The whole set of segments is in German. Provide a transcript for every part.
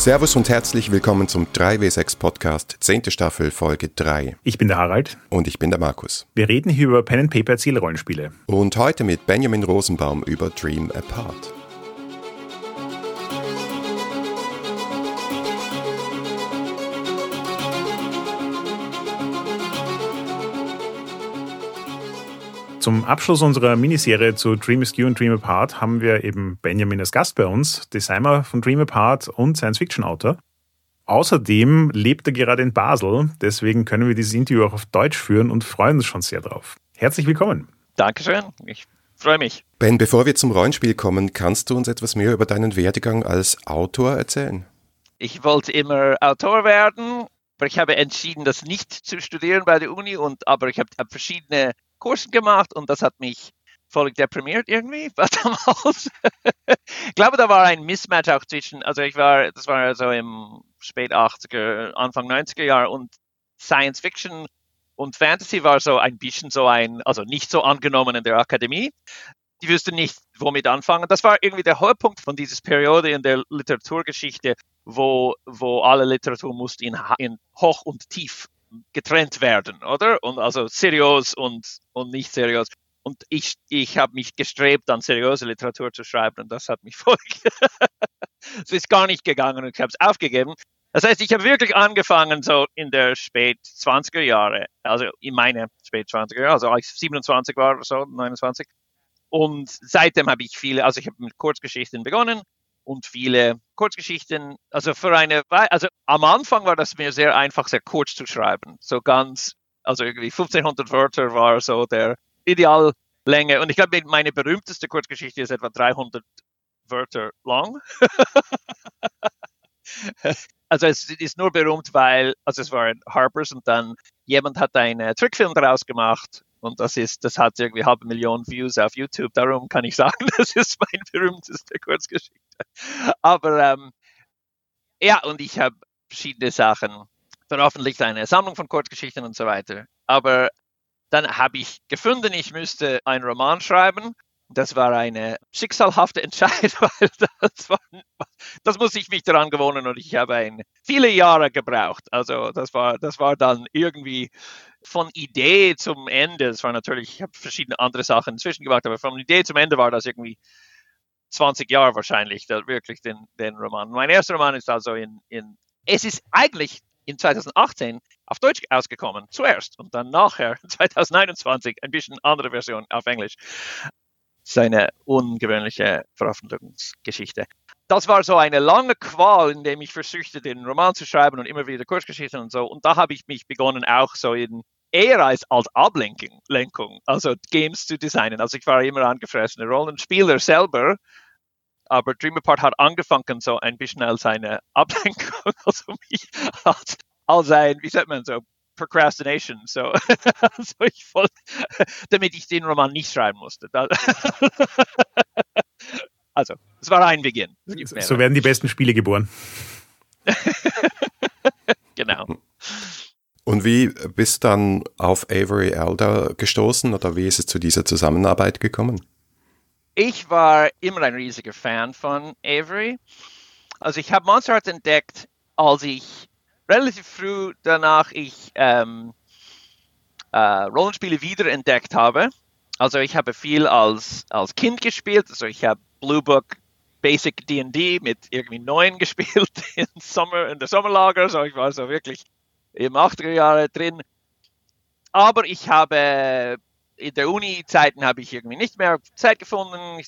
Servus und herzlich willkommen zum 3W6 Podcast, 10. Staffel, Folge 3. Ich bin der Harald. Und ich bin der Markus. Wir reden hier über Pen and Paper Zielrollenspiele. Und heute mit Benjamin Rosenbaum über Dream Apart. Zum Abschluss unserer Miniserie zu Dream Askew und Dream Apart haben wir eben Benjamin als Gast bei uns, Designer von Dream Apart und Science-Fiction-Autor. Außerdem lebt er gerade in Basel, deswegen können wir dieses Interview auch auf Deutsch führen und freuen uns schon sehr drauf. Herzlich willkommen. Dankeschön, ich freue mich. Ben, bevor wir zum Rollenspiel kommen, kannst du uns etwas mehr über deinen Werdegang als Autor erzählen? Ich wollte immer Autor werden, aber ich habe entschieden, das nicht zu studieren bei der Uni, und, aber ich habe verschiedene Kursen gemacht und das hat mich völlig deprimiert irgendwie, ich glaube, da war ein Mismatch auch zwischen, also ich war, das war so im spät 80er, Anfang 90er Jahre und Science Fiction und Fantasy war so ein bisschen so ein, also nicht so angenommen in der Akademie. Die wüssten nicht, womit anfangen. Das war irgendwie der Höhepunkt von dieser Periode in der Literaturgeschichte, wo, wo alle Literatur musste in, in hoch und tief getrennt werden, oder? Und also seriös und, und nicht seriös. Und ich, ich habe mich gestrebt, dann seriöse Literatur zu schreiben und das hat mich voll. es ist gar nicht gegangen und ich habe es aufgegeben. Das heißt, ich habe wirklich angefangen so in der spät 20er Jahre, also in meine spät 20er Jahre, also als ich 27 war oder so, 29. Und seitdem habe ich viele, also ich habe mit Kurzgeschichten begonnen und viele Kurzgeschichten. Also für eine, also am Anfang war das mir sehr einfach, sehr kurz zu schreiben. So ganz, also irgendwie 1500 Wörter war so der Ideallänge. Und ich glaube, meine berühmteste Kurzgeschichte ist etwa 300 Wörter lang. also es ist nur berühmt, weil, also es war ein Harper's und dann jemand hat einen Trickfilm daraus gemacht und das ist, das hat irgendwie halbe Million Views auf YouTube. Darum kann ich sagen, das ist meine berühmteste Kurzgeschichte. Aber ähm, ja, und ich habe verschiedene Sachen veröffentlicht, eine Sammlung von Kurzgeschichten und so weiter. Aber dann habe ich gefunden, ich müsste einen Roman schreiben. Das war eine schicksalhafte Entscheidung, weil das, war, das muss ich mich daran gewohnen und ich habe ein, viele Jahre gebraucht. Also das war, das war dann irgendwie von Idee zum Ende. Es war natürlich, ich habe verschiedene andere Sachen inzwischen gemacht, aber von Idee zum Ende war das irgendwie 20 Jahre wahrscheinlich, da wirklich den, den Roman. Mein erster Roman ist also in, in, es ist eigentlich in 2018 auf Deutsch ausgekommen, zuerst und dann nachher 2021 ein bisschen andere Version auf Englisch. Seine ungewöhnliche Veröffentlichungsgeschichte. Das war so eine lange Qual, in dem ich versuchte, den Roman zu schreiben und immer wieder Kurzgeschichten und so. Und da habe ich mich begonnen, auch so in eher als, als Ablenkung, Lenkung, also Games zu designen. Also ich war immer angefressene Rollenspieler selber, aber Dream Apart hat angefangen so ein bisschen als eine Ablenkung, also mich als, als ein, wie sagt man so, Procrastination, so, also ich wollte, damit ich den Roman nicht schreiben musste. also, es war ein Beginn. So werden die besten Spiele geboren. genau. Und wie bist du dann auf Avery Elder gestoßen oder wie ist es zu dieser Zusammenarbeit gekommen? Ich war immer ein riesiger Fan von Avery. Also ich habe Monster Hearts entdeckt, als ich relativ früh danach ich ähm, äh, Rollenspiele wiederentdeckt habe. Also ich habe viel als, als Kind gespielt. Also ich habe Blue Book Basic D&D mit irgendwie neun gespielt in, Sommer, in der Sommerlager. So ich war so wirklich im 80er Jahre drin. Aber ich habe in der Uni-Zeiten habe ich irgendwie nicht mehr Zeit gefunden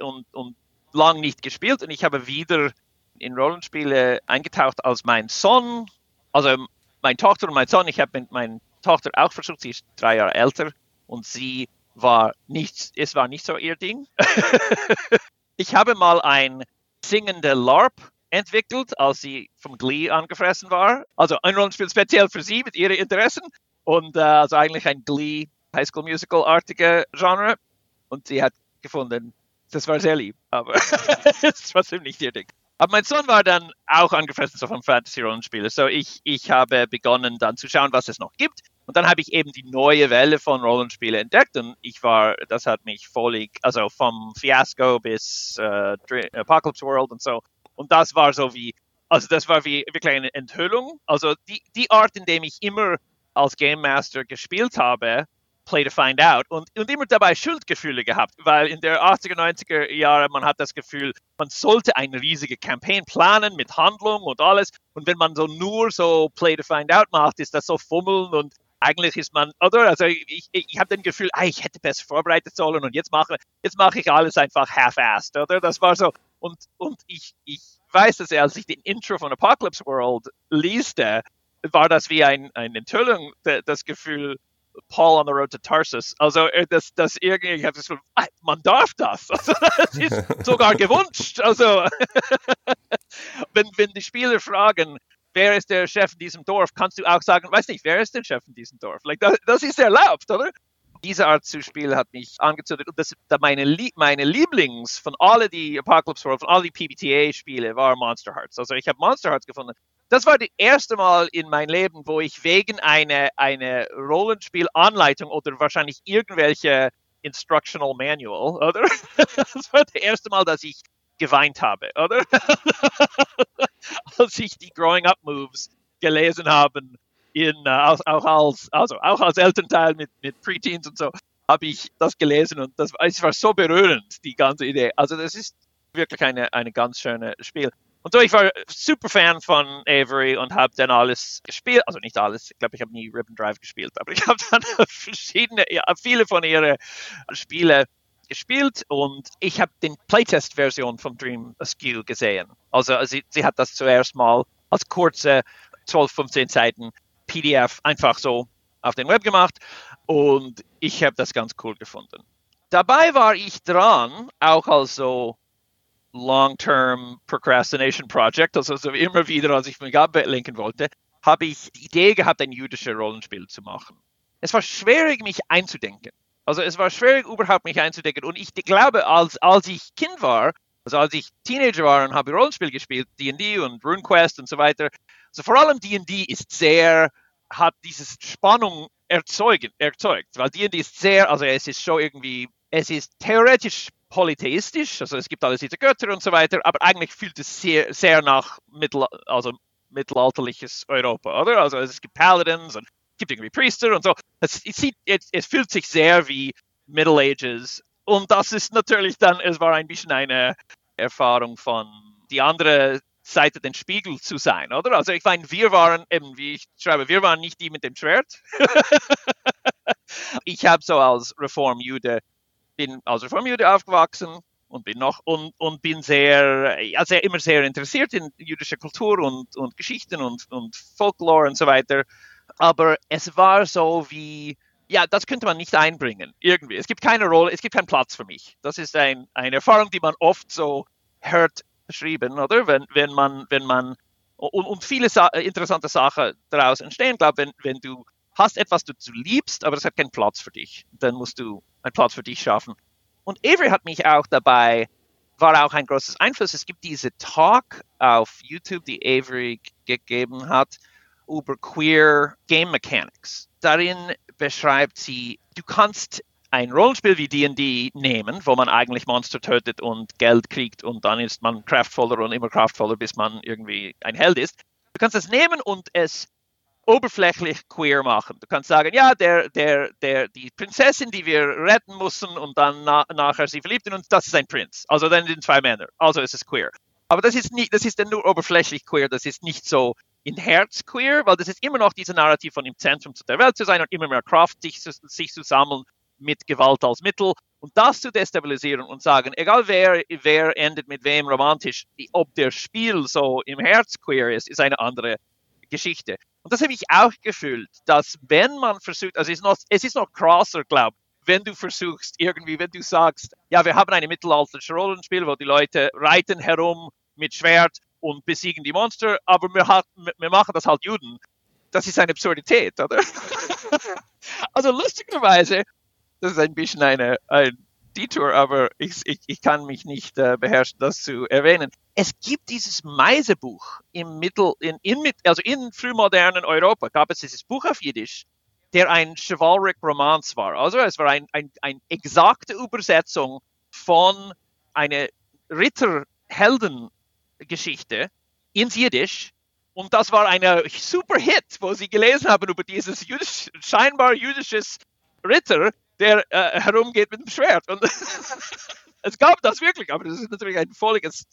und, und lang nicht gespielt und ich habe wieder in Rollenspiele eingetaucht, als mein Sohn, also meine Tochter und mein Sohn, ich habe mit meiner Tochter auch versucht, sie ist drei Jahre älter und sie war nicht, es war nicht so ihr Ding. ich habe mal ein singende LARP entwickelt, als sie vom Glee angefressen war. Also ein Rollenspiel speziell für sie mit ihren Interessen und äh, also eigentlich ein Glee High School Musical artige Genre. Und sie hat gefunden, das war sehr lieb, aber es ist trotzdem nicht ihr Ding. Aber mein Sohn war dann auch angefressen so vom Fantasy-Rollenspiel. So ich, ich habe begonnen dann zu schauen, was es noch gibt. Und dann habe ich eben die neue Welle von Rollenspielen entdeckt und ich war, das hat mich völlig, also vom Fiasco bis äh, Apocalypse World und so, und das war so wie Also das war wie wirklich eine Enthüllung. Also die, die Art, in dem ich immer als Game Master gespielt habe, Play to Find Out und, und immer dabei Schuldgefühle gehabt, weil in der 80er, 90er Jahre man hat das Gefühl, man sollte eine riesige Campaign planen mit Handlung und alles und wenn man so nur so Play to Find Out macht, ist das so fummeln und eigentlich ist man, oder? Also ich, ich, ich habe das Gefühl, ah, ich hätte besser vorbereitet sollen und jetzt mache, jetzt mache ich alles einfach half-assed, oder? Das war so. Und, und ich, ich weiß, dass als ich den Intro von Apocalypse World lieste, war das wie ein, eine Enthüllung, das Gefühl, Paul on the Road to Tarsus. Also äh, das, das irgendwie, ich habe das Gefühl, ah, man darf das. Also das ist sogar gewünscht. Also wenn, wenn die Spieler fragen, wer ist der Chef in diesem Dorf, kannst du auch sagen, weiß nicht, wer ist der Chef in diesem Dorf? Like, das, das ist erlaubt, oder? Diese Art zu spielen hat mich angezündet. Und das, meine, meine Lieblings von alle die Apocalypse World, von all die PBTA-Spiele, war Monster Hearts. Also ich habe Monster Hearts gefunden. Das war das erste Mal in meinem Leben, wo ich wegen einer eine Rollenspiel-Anleitung oder wahrscheinlich irgendwelche Instructional Manual, oder? Das war das erste Mal, dass ich geweint habe, oder? als ich die Growing Up Moves gelesen habe, in, auch, auch, als, also auch als Elternteil mit, mit Preteens und so, habe ich das gelesen und das es war so berührend, die ganze Idee. Also das ist wirklich eine, eine ganz schöne Spiel. Und so, ich war super Fan von Avery und habe dann alles gespielt. Also nicht alles, ich glaube, ich habe nie Ribbon Drive gespielt, aber ich habe dann verschiedene, ja, viele von ihren Spiele gespielt und ich habe den Playtest-Version vom Dream Askew gesehen. Also sie, sie hat das zuerst mal als kurze 12, 15 Seiten PDF einfach so auf den Web gemacht und ich habe das ganz cool gefunden. Dabei war ich dran, auch als so Long-Term Procrastination Project, also so immer wieder, als ich mich ablenken wollte, habe ich die Idee gehabt, ein jüdisches Rollenspiel zu machen. Es war schwierig, mich einzudenken. Also es war schwierig, überhaupt mich einzudecken. Und ich glaube, als, als ich Kind war, also als ich Teenager war und habe Rollenspiel gespielt, D&D und RuneQuest und so weiter, also vor allem D&D ist sehr, hat diese Spannung erzeugen, erzeugt, weil D&D ist sehr, also es ist schon irgendwie, es ist theoretisch polytheistisch, also es gibt alles diese Götter und so weiter, aber eigentlich fühlt es sehr, sehr nach Mittel, also mittelalterliches Europa, oder? Also es gibt Paladins und gibt irgendwie Priester und so. Es, es, sieht, es, es fühlt sich sehr wie Middle Ages. Und das ist natürlich dann, es war ein bisschen eine Erfahrung von die andere Seite den Spiegel zu sein, oder? Also ich meine, wir waren eben, wie ich schreibe, wir waren nicht die mit dem Schwert. ich habe so als Reformjude, bin als Reformjude aufgewachsen und bin noch und, und bin sehr, also immer sehr interessiert in jüdischer Kultur und, und Geschichten und, und Folklore und so weiter aber es war so wie, ja, das könnte man nicht einbringen, irgendwie. Es gibt keine Rolle, es gibt keinen Platz für mich. Das ist ein, eine Erfahrung, die man oft so hört beschrieben, oder? Wenn, wenn man, wenn man, und, und viele Sa interessante Sachen daraus entstehen, glaube wenn, wenn du hast etwas, das du liebst, aber es hat keinen Platz für dich, dann musst du einen Platz für dich schaffen. Und Avery hat mich auch dabei, war auch ein großes Einfluss. Es gibt diese Talk auf YouTube, die Avery gegeben hat, über Queer Game Mechanics. Darin beschreibt sie, du kannst ein Rollenspiel wie D&D nehmen, wo man eigentlich Monster tötet und Geld kriegt und dann ist man kraftvoller und immer kraftvoller, bis man irgendwie ein Held ist. Du kannst es nehmen und es oberflächlich queer machen. Du kannst sagen, ja, der, der, der, die Prinzessin, die wir retten mussten und dann na, nachher sie verliebt in uns, das ist ein Prinz. Also dann sind zwei Männer. Also ist es queer. Aber das ist nicht, das ist dann nur oberflächlich queer. Das ist nicht so in Herz queer, weil das ist immer noch diese Narrativ von im Zentrum der Welt zu sein und immer mehr Kraft, sich, sich zu sammeln mit Gewalt als Mittel und das zu destabilisieren und sagen, egal wer, wer endet mit wem romantisch, ob der Spiel so im Herz queer ist, ist eine andere Geschichte. Und das habe ich auch gefühlt, dass wenn man versucht, also es ist noch, es ist noch krasser, glaube wenn du versuchst, irgendwie, wenn du sagst, ja, wir haben ein mittelalterliches Rollenspiel, wo die Leute reiten herum mit Schwert und besiegen die Monster, aber wir, hat, wir machen das halt Juden. Das ist eine Absurdität, oder? also lustigerweise, das ist ein bisschen eine, ein Detour, aber ich, ich, ich kann mich nicht äh, beherrschen, das zu erwähnen. Es gibt dieses Meisebuch im Mittel, in, in, also in frühmodernen Europa gab es dieses Buch auf Jiddisch, der ein Chivalric Romance war. Also es war eine ein, ein exakte Übersetzung von einer Ritterhelden Geschichte ins Jiddisch. Und das war eine super Hit, wo sie gelesen haben über dieses jüdisch, scheinbar jüdisches Ritter, der äh, herumgeht mit dem Schwert. Und es gab das wirklich, aber das ist natürlich ein völliges,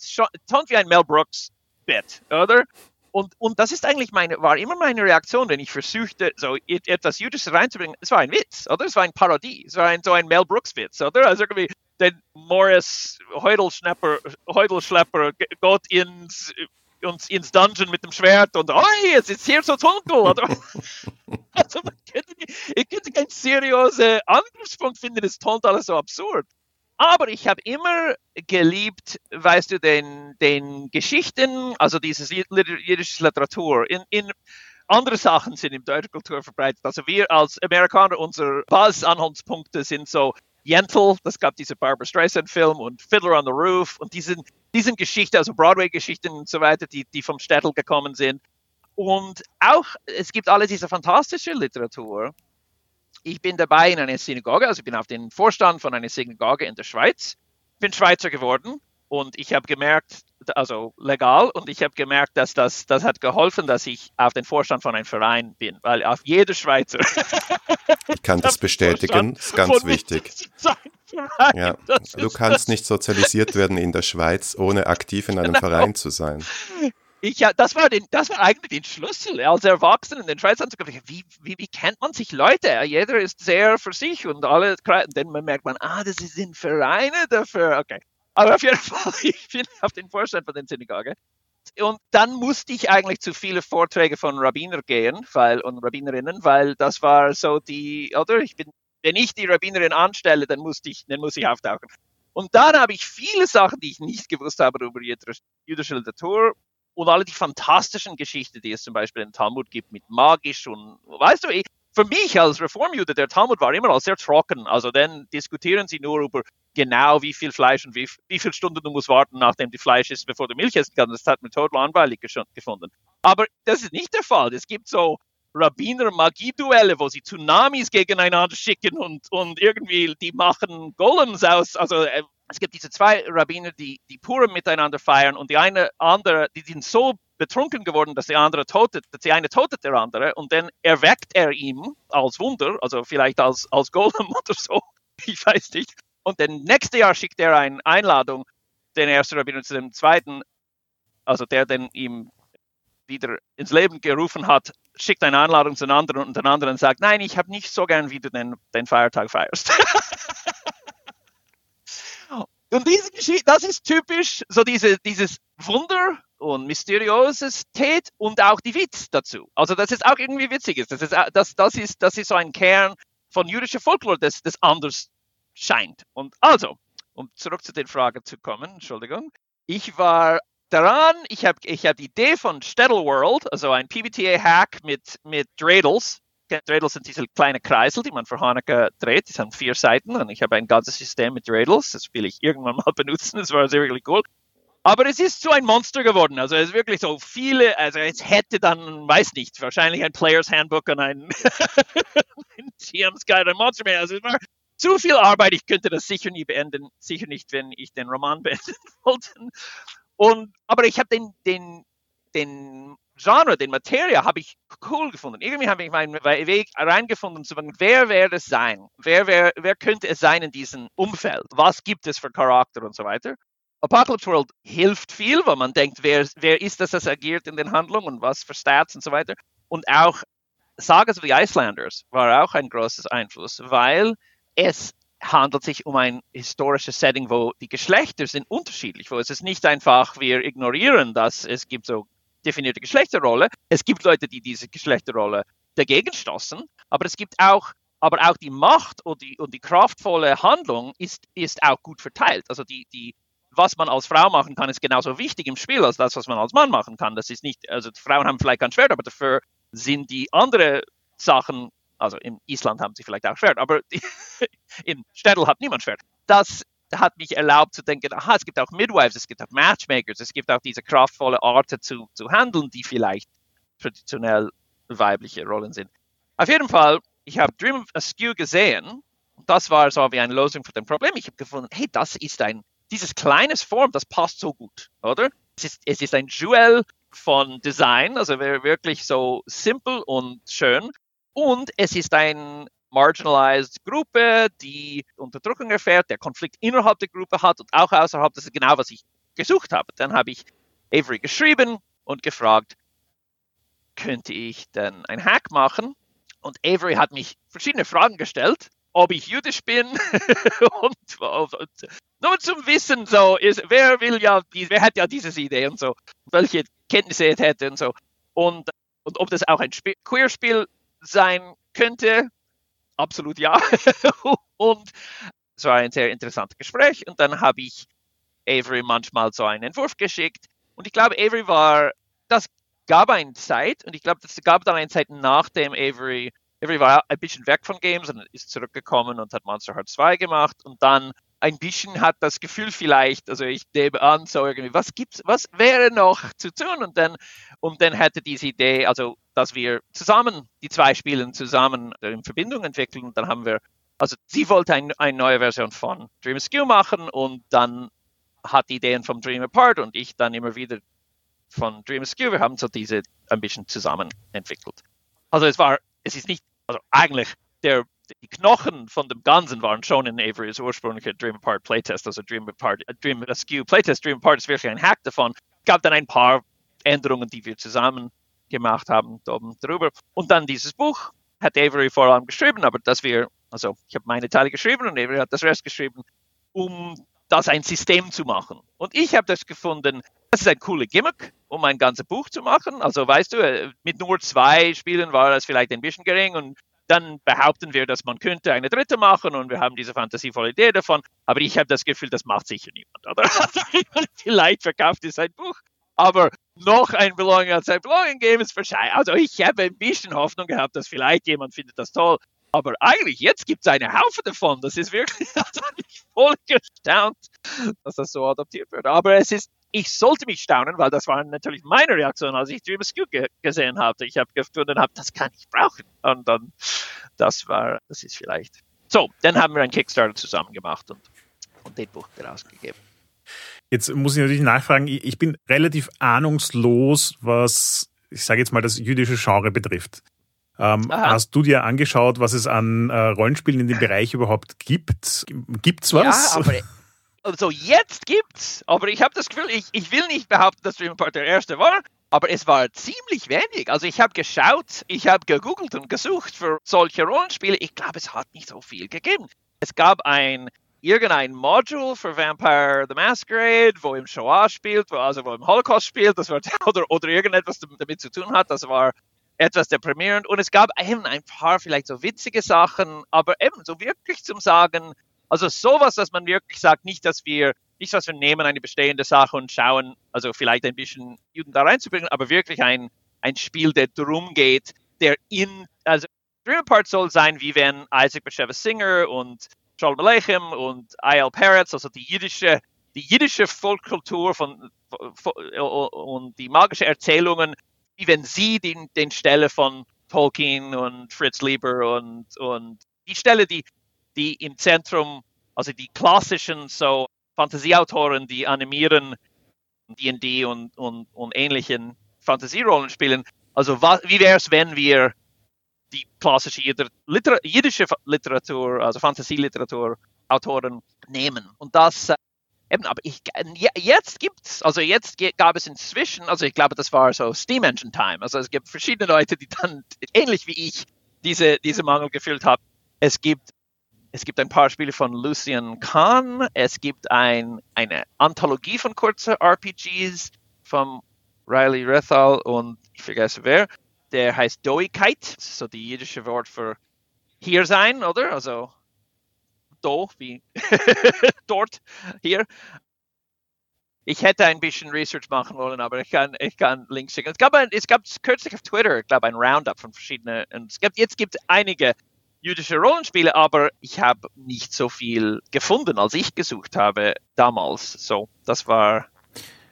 tont wie ein Mel Brooks Bett, oder? Und, und das ist eigentlich meine, war immer meine Reaktion, wenn ich versuchte, so etwas Jüdisches reinzubringen. Es war ein Witz, oder? Es war ein Parodie. Es war ein, so ein Mel Brooks-Witz, oder? Also irgendwie, den Morris Heudelschlepper, Heudelschlepper geht ins, ins, ins Dungeon mit dem Schwert und, oh, es ist hier so dunkel, also, man könnte, ich könnte keinen seriösen Angriffspunkt finden, das tont alles so absurd. Aber ich habe immer geliebt, weißt du, den, den Geschichten, also diese jüdische Literatur. In, in andere Sachen sind in deutschen Kultur verbreitet. Also wir als Amerikaner, unsere Basisanhaltspunkte sind so Yentl, das gab diese Barbara Streisand-Film und Fiddler on the Roof und diesen, diesen Geschichten, also Broadway-Geschichten und so weiter, die, die vom Städtel gekommen sind. Und auch, es gibt alle diese fantastische Literatur, ich bin dabei in einer Synagoge, also ich bin auf den Vorstand von einer Synagoge in der Schweiz, bin Schweizer geworden und ich habe gemerkt, also legal, und ich habe gemerkt, dass das, das hat geholfen, dass ich auf den Vorstand von einem Verein bin, weil auf jeder Schweizer. Ich kann das bestätigen, das ist ganz wichtig. Ja, du kannst nicht sozialisiert werden in der Schweiz, ohne aktiv in einem genau. Verein zu sein ich, ja, das, war den, das war eigentlich den Schlüssel als Erwachsener in den Schweiz anzukommen. Wie, wie, wie kennt man sich Leute? Jeder ist sehr für sich und alle, dann merkt man, ah, das sind Vereine dafür. Okay. Aber auf jeden Fall, ich bin auf den Vorstand von den Synagoge. Und dann musste ich eigentlich zu viele Vorträge von Rabbiner gehen, weil, und Rabbinerinnen, weil das war so die, oder? Ich bin, wenn ich die Rabbinerin anstelle, dann musste ich, dann muss ich auftauchen. Und dann habe ich viele Sachen, die ich nicht gewusst habe über jüdische Literatur, und alle die fantastischen Geschichten, die es zum Beispiel im Talmud gibt mit magisch und weißt du, ich, für mich als Reformjude, der Talmud war immer sehr trocken. Also dann diskutieren sie nur über genau wie viel Fleisch und wie, wie viele Stunden du musst warten, nachdem die Fleisch ist, bevor du Milch essen kannst. Das hat mir total langweilig gefunden. Aber das ist nicht der Fall. Es gibt so Rabbiner-Magie-Duelle, wo sie Tsunamis gegeneinander schicken und, und irgendwie die machen Golems aus, also äh, es gibt diese zwei Rabbiner, die, die Purim miteinander feiern und die eine andere, die sind so betrunken geworden, dass die andere totet, dass die eine totet der andere und dann erweckt er ihm als Wunder, also vielleicht als, als Golem oder so, ich weiß nicht. Und dann nächste Jahr schickt er eine Einladung, den ersten Rabbiner zu dem zweiten, also der den ihm wieder ins Leben gerufen hat, schickt eine Einladung zu einem anderen und den anderen sagt, nein, ich habe nicht so gern, wie du den, den Feiertag feierst. Und diese Geschichte, das ist typisch so diese, dieses Wunder und mysteriöses Tät und auch die Witz dazu. Also, dass es auch irgendwie witzig ist. Das ist, das, das ist, das ist so ein Kern von jüdischer Folklore, das, das anders scheint. Und also, um zurück zu den Fragen zu kommen, Entschuldigung. Ich war daran, ich habe ich hab die Idee von Steddle World, also ein PBTA-Hack mit, mit Dreidels, Dreidels sind diese kleinen Kreisel, die man für Hanukkah dreht. Die haben vier Seiten und ich habe ein ganzes System mit Dreidels. Das will ich irgendwann mal benutzen. Das war sehr wirklich cool. Aber es ist so ein Monster geworden. Also es ist wirklich so viele, also es hätte dann, weiß nicht, wahrscheinlich ein Players Handbook und ein, ein TM's Guide, ein Monster mehr. Also es war zu viel Arbeit. Ich könnte das sicher nie beenden. Sicher nicht, wenn ich den Roman beenden wollte. Und, aber ich habe den, den, den Genre, den Materie, habe ich cool gefunden. Irgendwie habe ich meinen Weg reingefunden, zu sagen, wer wäre es sein? Wer, wer, wer könnte es sein in diesem Umfeld? Was gibt es für Charakter und so weiter? Apocalypse World hilft viel, weil man denkt, wer, wer ist das, das agiert in den Handlungen und was für Stats und so weiter. Und auch Sagas the Icelanders war auch ein großes Einfluss, weil es handelt sich um ein historisches Setting, wo die Geschlechter sind unterschiedlich, wo es ist nicht einfach, wir ignorieren das, es gibt so definierte Geschlechterrolle. Es gibt Leute, die diese Geschlechterrolle dagegen stoßen, aber es gibt auch aber auch die Macht und die, und die kraftvolle Handlung ist, ist auch gut verteilt. Also die, die, was man als Frau machen kann, ist genauso wichtig im Spiel als das, was man als Mann machen kann. Das ist nicht, also Frauen haben vielleicht kein Schwert, aber dafür sind die anderen Sachen, also in Island haben sie vielleicht auch Schwert, aber in Städtel hat niemand Schwert. Das hat mich erlaubt zu denken, aha, es gibt auch Midwives, es gibt auch Matchmakers, es gibt auch diese kraftvolle Art zu, zu handeln, die vielleicht traditionell weibliche Rollen sind. Auf jeden Fall, ich habe Dream of Askew gesehen. Das war so wie eine Lösung für das Problem. Ich habe gefunden, hey, das ist ein, dieses kleines Form, das passt so gut, oder? Es ist, es ist ein Jewel von Design, also wirklich so simpel und schön. Und es ist ein marginalized Gruppe, die Unterdrückung erfährt, der Konflikt innerhalb der Gruppe hat und auch außerhalb. Das ist genau, was ich gesucht habe. Dann habe ich Avery geschrieben und gefragt, könnte ich denn ein Hack machen? Und Avery hat mich verschiedene Fragen gestellt, ob ich jüdisch bin. Und, und, nur zum Wissen so ist, wer will ja, wer hat ja diese Idee und so, welche Kenntnisse er hätte und so. Und und ob das auch ein Queer-Spiel sein könnte, absolut ja. und es war ein sehr interessantes Gespräch. Und dann habe ich Avery manchmal so einen Entwurf geschickt. Und ich glaube, Avery war, das gab eine Zeit und ich glaube, das gab dann eine Zeit nachdem Avery, Avery war ein bisschen weg von Games und ist zurückgekommen und hat Monster Heart 2 gemacht und dann ein bisschen hat das Gefühl vielleicht, also ich nehme an, so irgendwie, was gibt's, was wäre noch zu tun? Und dann, und dann hätte diese Idee, also, dass wir zusammen, die zwei Spielen zusammen in Verbindung entwickeln. Und dann haben wir, also sie wollte ein, eine neue Version von Dream Askew machen und dann hat die Ideen vom Dream Apart und ich dann immer wieder von Dream Askew. Wir haben so diese ein bisschen zusammen entwickelt. Also es war, es ist nicht, also eigentlich der die Knochen von dem Ganzen waren schon in Averys ursprünglicher Dream Apart Playtest, also Dream Apart, äh, Dream Askew Playtest. Dream Apart ist wirklich ein Hack davon. Es gab dann ein paar Änderungen, die wir zusammen gemacht haben, oben drüber. Und dann dieses Buch hat Avery vor allem geschrieben, aber dass wir, also ich habe meine Teile geschrieben und Avery hat das Rest geschrieben, um das ein System zu machen. Und ich habe das gefunden, das ist ein cooler Gimmick, um ein ganzes Buch zu machen. Also weißt du, äh, mit nur zwei Spielen war das vielleicht ein bisschen gering und dann behaupten wir, dass man könnte eine dritte machen und wir haben diese fantasievolle Idee davon. Aber ich habe das Gefühl, das macht sicher niemand. Oder? Vielleicht verkauft es ein Buch, aber noch ein Belonging als ein Belonging Game ist wahrscheinlich. Also ich habe ein bisschen Hoffnung gehabt, dass vielleicht jemand findet das toll. Aber eigentlich, jetzt gibt es eine Haufe davon. Das ist wirklich, also ich voll gestaunt, dass das so adaptiert wird. Aber es ist ich sollte mich staunen, weil das war natürlich meine Reaktion, als ich Dream Askew ge gesehen habe. Ich habe gefunden, hab, das kann ich brauchen. Und dann, das war, das ist vielleicht. So, dann haben wir einen Kickstarter zusammen gemacht und, und den Buch herausgegeben. Jetzt muss ich natürlich nachfragen, ich bin relativ ahnungslos, was, ich sage jetzt mal, das jüdische Genre betrifft. Ähm, hast du dir angeschaut, was es an äh, Rollenspielen in dem Bereich überhaupt gibt? Gibt's was? Ja, aber also jetzt gibt's, aber ich habe das Gefühl, ich, ich will nicht behaupten, dass Dream Apart der erste war, aber es war ziemlich wenig. Also ich habe geschaut, ich habe gegoogelt und gesucht für solche Rollenspiele. Ich glaube, es hat nicht so viel gegeben. Es gab ein irgendein Module für Vampire the Masquerade, wo im Shoah spielt, wo, also wo im Holocaust spielt, das war, oder, oder irgendetwas damit zu tun hat. Das war etwas deprimierend. Und es gab eben ein paar vielleicht so witzige Sachen, aber eben so wirklich zum Sagen, also sowas, dass man wirklich sagt, nicht, dass wir, nicht, dass wir nehmen eine bestehende Sache und schauen, also vielleicht ein bisschen Juden da reinzubringen, aber wirklich ein, ein Spiel, der darum geht, der in, also Dream Apart soll sein, wie wenn Isaac Bashevis Singer und Shalom Aleichem und I.L. Peretz, also die jüdische, die jüdische Volkskultur von, und die magische Erzählungen, wie wenn sie den, den Stelle von Tolkien und Fritz Lieber und, und die Stelle, die die im Zentrum, also die klassischen so Fantasieautoren, die animieren D&D und, und, und ähnlichen Fantasierollen spielen. Also was, wie wäre es, wenn wir die klassische Liter jiddische Literatur, also Fantasieliteratur, Autoren nehmen. Und das äh, eben, aber ich, jetzt gibt's, also jetzt gab es inzwischen, also ich glaube, das war so Steam Engine Time. Also es gibt verschiedene Leute, die dann ähnlich wie ich diese, diese Mangel gefühlt haben. Es gibt es gibt ein paar Spiele von Lucian Kahn. Es gibt ein, eine Anthologie von kurzen RPGs von Riley Rethal und ich vergesse wer. Der heißt Doigkeit, so die jüdische Wort für hier sein, oder? Also do, wie dort, hier. Ich hätte ein bisschen Research machen wollen, aber ich kann, ich kann Links schicken. Es gab, ein, es gab kürzlich auf Twitter, ich glaube, ein Roundup von verschiedenen, und es gibt, jetzt gibt es einige jüdische Rollenspiele, aber ich habe nicht so viel gefunden, als ich gesucht habe damals. So, das war.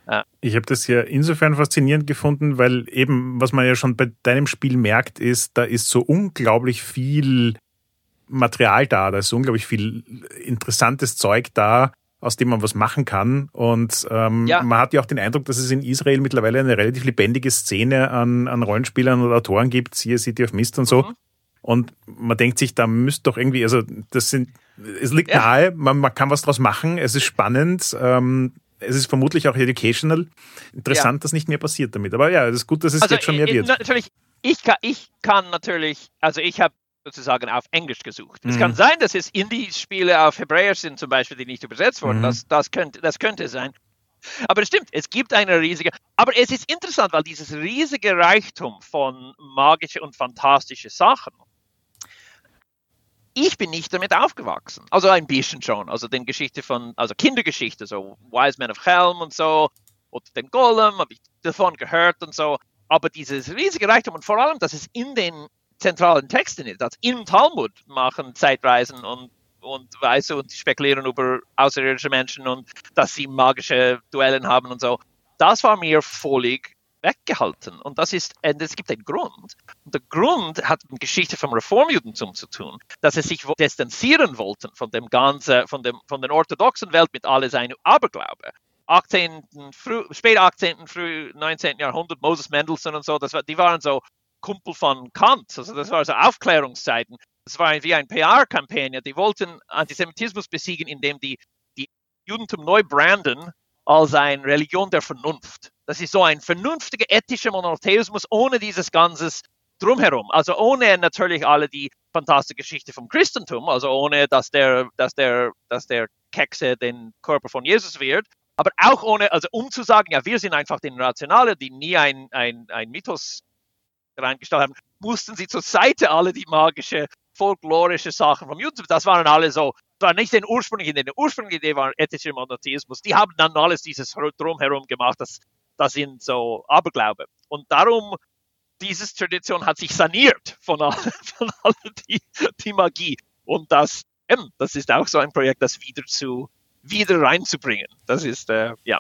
Äh ich habe das ja insofern faszinierend gefunden, weil eben, was man ja schon bei deinem Spiel merkt, ist, da ist so unglaublich viel Material da, da ist so unglaublich viel interessantes Zeug da, aus dem man was machen kann. Und ähm, ja. man hat ja auch den Eindruck, dass es in Israel mittlerweile eine relativ lebendige Szene an, an Rollenspielern oder Autoren gibt, siehe City of Mist und so. Mhm. Und man denkt sich, da müsste doch irgendwie, also das sind, es liegt ja. nahe, man, man kann was draus machen, es ist spannend, ähm, es ist vermutlich auch educational. Interessant, ja. dass nicht mehr passiert damit. Aber ja, es ist gut, dass es also jetzt schon mehr wird. Natürlich, ich kann, ich kann natürlich, also ich habe sozusagen auf Englisch gesucht. Mhm. Es kann sein, dass es Indie-Spiele auf Hebräisch sind, zum Beispiel, die nicht übersetzt wurden. Mhm. Das, das, könnte, das könnte sein. Aber es stimmt, es gibt eine riesige, aber es ist interessant, weil dieses riesige Reichtum von magische und fantastische Sachen, ich bin nicht damit aufgewachsen. Also ein bisschen schon. Also den Geschichte von, also Kindergeschichte, so Wise Man of Helm und so, oder den Golem, habe ich davon gehört und so. Aber dieses riesige Reichtum und vor allem, dass es in den zentralen Texten ist, dass im Talmud machen Zeitreisen und und weißt du, und spekulieren über außerirdische Menschen und dass sie magische Duellen haben und so. Das war mir völlig weggehalten. Und das ist, und es gibt einen Grund. Und der Grund hat mit Geschichte vom Reformjudentum zu tun, dass sie sich distanzieren wollten von dem ganzen, von dem, von der orthodoxen Welt mit all seinem Aberglaube. 18., früh, spät 18., früh 19. Jahrhundert, Moses Mendelssohn und so, das war, die waren so Kumpel von Kant, also das war so Aufklärungszeiten. Das war wie ein PR-Kampagne. Die wollten Antisemitismus besiegen, indem die, die Judentum neu branden als eine Religion der Vernunft. Das ist so ein vernünftiger ethischer Monotheismus ohne dieses ganzes drumherum. Also ohne natürlich alle die fantastische Geschichte vom Christentum, also ohne dass der, dass der, dass der Kekse den Körper von Jesus wird, aber auch ohne, also um zu sagen, ja, wir sind einfach die Nationale, die nie ein, ein, ein Mythos reingestellt haben, mussten sie zur Seite alle die magische, folklorische Sachen vom Judentum. Das waren alle so war nicht den ursprünglichen Idee. Die ursprüngliche Idee war ethischer Monotheismus. Die haben dann alles dieses drumherum gemacht. Das, das sind so Aberglaube. Und darum, diese Tradition hat sich saniert von all, von all die, die Magie. Und das, eben, das ist auch so ein Projekt, das wieder zu, wieder reinzubringen. Das ist, äh, ja.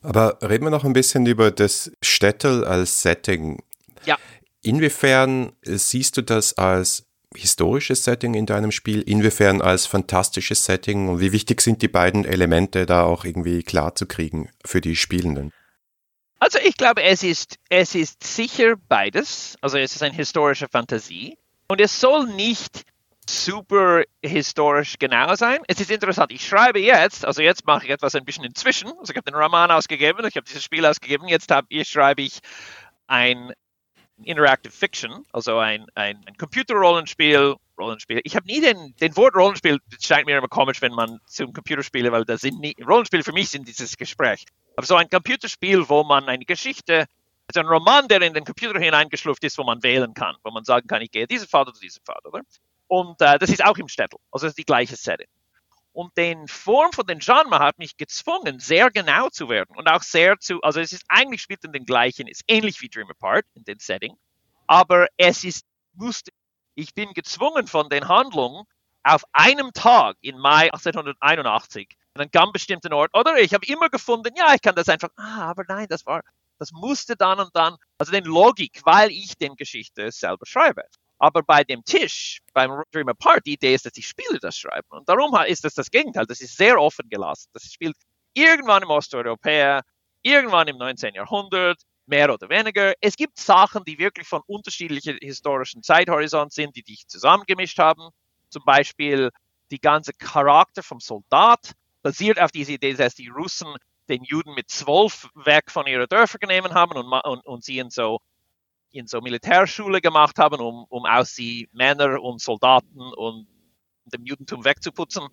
Aber reden wir noch ein bisschen über das Städtel als Setting. Ja. Inwiefern siehst du das als historisches Setting in deinem Spiel? Inwiefern als fantastisches Setting? Und wie wichtig sind die beiden Elemente da auch irgendwie klar zu kriegen für die Spielenden? Also ich glaube, es ist, es ist sicher beides. Also es ist eine historische Fantasie. Und es soll nicht super historisch genau sein. Es ist interessant, ich schreibe jetzt, also jetzt mache ich etwas ein bisschen inzwischen. Also ich habe den Roman ausgegeben, ich habe dieses Spiel ausgegeben, jetzt habe, ich, schreibe ich ein Interactive Fiction, also ein, ein, ein Computerrollenspiel. Rollenspiel. Ich habe nie den, den Wort Rollenspiel, das scheint mir immer komisch, wenn man zum Computerspiele, weil das sind nie, Rollenspiele für mich sind dieses Gespräch. Aber so ein Computerspiel, wo man eine Geschichte, also ein Roman, der in den Computer hineingeschlüpft ist, wo man wählen kann, wo man sagen kann, ich gehe diese Pfad oder diese Pfad, oder? Und äh, das ist auch im Städtel, also das ist die gleiche Setting. Und den Form von den Genre hat mich gezwungen, sehr genau zu werden und auch sehr zu, also es ist eigentlich spielt in den gleichen, ist ähnlich wie Dream Apart in den Setting, aber es ist, musste, ich bin gezwungen von den Handlungen auf einem Tag in Mai 1881 an einem ganz bestimmten Ort, oder ich habe immer gefunden, ja, ich kann das einfach, ah, aber nein, das war, das musste dann und dann, also den Logik, weil ich den Geschichte selber schreibe. Aber bei dem Tisch, beim Dream Apart, die Idee ist, dass die Spieler das schreiben. Und darum ist das das Gegenteil. Das ist sehr offen gelassen. Das spielt irgendwann im Osteuropäer, irgendwann im 19. Jahrhundert, mehr oder weniger. Es gibt Sachen, die wirklich von unterschiedlichen historischen Zeithorizont sind, die dich zusammengemischt haben. Zum Beispiel die ganze Charakter vom Soldat basiert auf dieser Idee, dass die Russen den Juden mit zwölf weg von ihren Dörfern genommen haben und, und, und sie in so in so Militärschule gemacht haben, um, um aus sie Männer und Soldaten und dem Judentum wegzuputzen.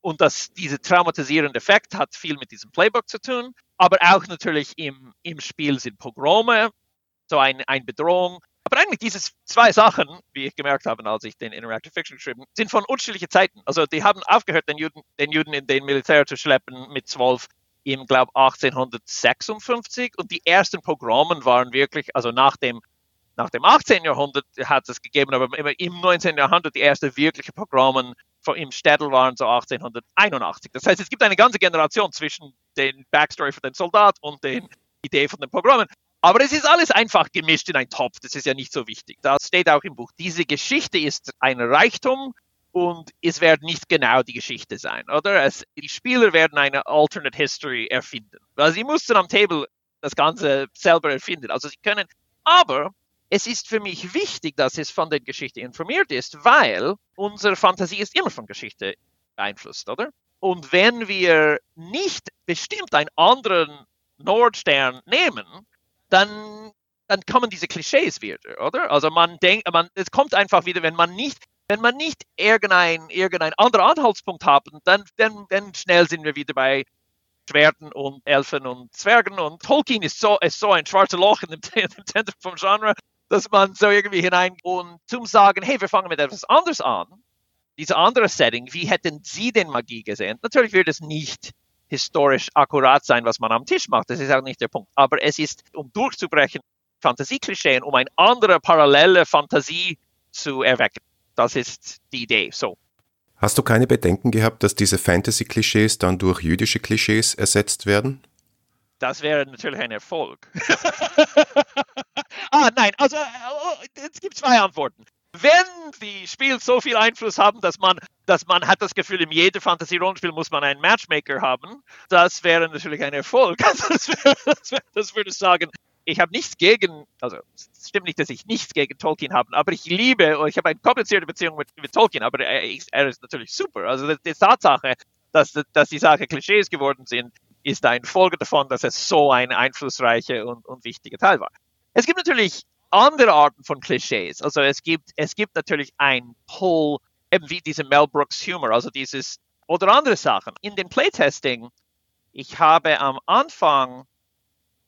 Und dass dieser traumatisierende Effekt hat viel mit diesem Playbook zu tun, aber auch natürlich im, im Spiel sind Pogrome, so ein, eine Bedrohung. Aber eigentlich diese zwei Sachen, wie ich gemerkt habe, als ich den Interactive Fiction geschrieben sind von unterschiedlichen Zeiten. Also die haben aufgehört, den Juden, den Juden in den Militär zu schleppen mit zwölf im, glaube 1856 und die ersten Pogromen waren wirklich, also nach dem, nach dem 18. Jahrhundert hat es gegeben, aber im 19. Jahrhundert die ersten wirklichen Pogromen im Städtel waren so 1881. Das heißt, es gibt eine ganze Generation zwischen den Backstory von den Soldat und den Idee von den Pogromen. Aber es ist alles einfach gemischt in einen Topf. Das ist ja nicht so wichtig. Das steht auch im Buch. Diese Geschichte ist ein Reichtum und es wird nicht genau die Geschichte sein, oder? Es, die Spieler werden eine Alternate History erfinden. Also sie mussten am Table das Ganze selber erfinden. Also sie können, aber es ist für mich wichtig, dass es von der Geschichte informiert ist, weil unsere Fantasie ist immer von Geschichte beeinflusst, oder? Und wenn wir nicht bestimmt einen anderen Nordstern nehmen, dann, dann kommen diese Klischees wieder, oder? Also man denkt, man, es kommt einfach wieder, wenn man nicht, wenn man nicht irgendein, irgendein anderer Anhaltspunkt haben, dann, dann, dann schnell sind wir wieder bei Schwerten und Elfen und Zwergen und Tolkien ist so, ist so ein schwarzes Loch in dem, in dem Zentrum vom Genre, dass man so irgendwie hinein und zum sagen, hey, wir fangen mit etwas anderes an, diese andere Setting, wie hätten Sie denn Magie gesehen? Natürlich wird es nicht historisch akkurat sein, was man am Tisch macht. Das ist auch nicht der Punkt. Aber es ist, um durchzubrechen, Fantasieklischeen, um eine andere parallele Fantasie zu erwecken. Das ist die Idee. So. Hast du keine Bedenken gehabt, dass diese Fantasy-Klischees dann durch jüdische Klischees ersetzt werden? Das wäre natürlich ein Erfolg. ah, nein, also äh, es gibt zwei Antworten. Wenn die Spiele so viel Einfluss haben, dass man, dass man hat das Gefühl, in jedem Fantasy-Rollenspiel muss man einen Matchmaker haben, das wäre natürlich ein Erfolg. Das, wäre, das, wäre, das würde ich sagen, ich habe nichts gegen, also es stimmt nicht, dass ich nichts gegen Tolkien habe, aber ich liebe, ich habe eine komplizierte Beziehung mit, mit Tolkien, aber er, er, ist natürlich super. Also die Tatsache, dass, dass die Sache Klischees geworden sind, ist eine Folge davon, dass es so ein einflussreicher und, und wichtiger Teil war. Es gibt natürlich andere Arten von Klischees. Also es gibt, es gibt natürlich ein Pull, eben wie diese Mel Brooks Humor, also dieses oder andere Sachen. In dem Playtesting, ich habe am Anfang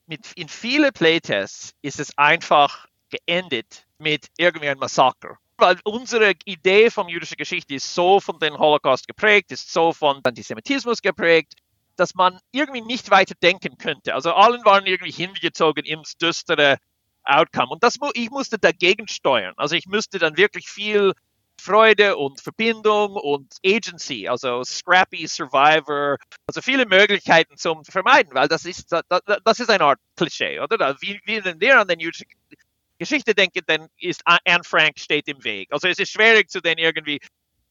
mit, in viele Playtests ist es einfach geendet mit irgendwie einem Massaker. Weil unsere Idee von jüdischer Geschichte ist so von dem Holocaust geprägt, ist so von Antisemitismus geprägt, dass man irgendwie nicht weiter denken könnte. Also allen waren irgendwie hingezogen ins düstere Outcome. Und das, ich musste dagegen steuern. Also ich müsste dann wirklich viel Freude und Verbindung und Agency, also Scrappy Survivor, also viele Möglichkeiten zum Vermeiden, weil das ist, das ist eine Art Klischee, oder? Wie, wie wenn wir an den Geschichte denken, dann ist Anne Frank steht im Weg. Also es ist schwierig zu den irgendwie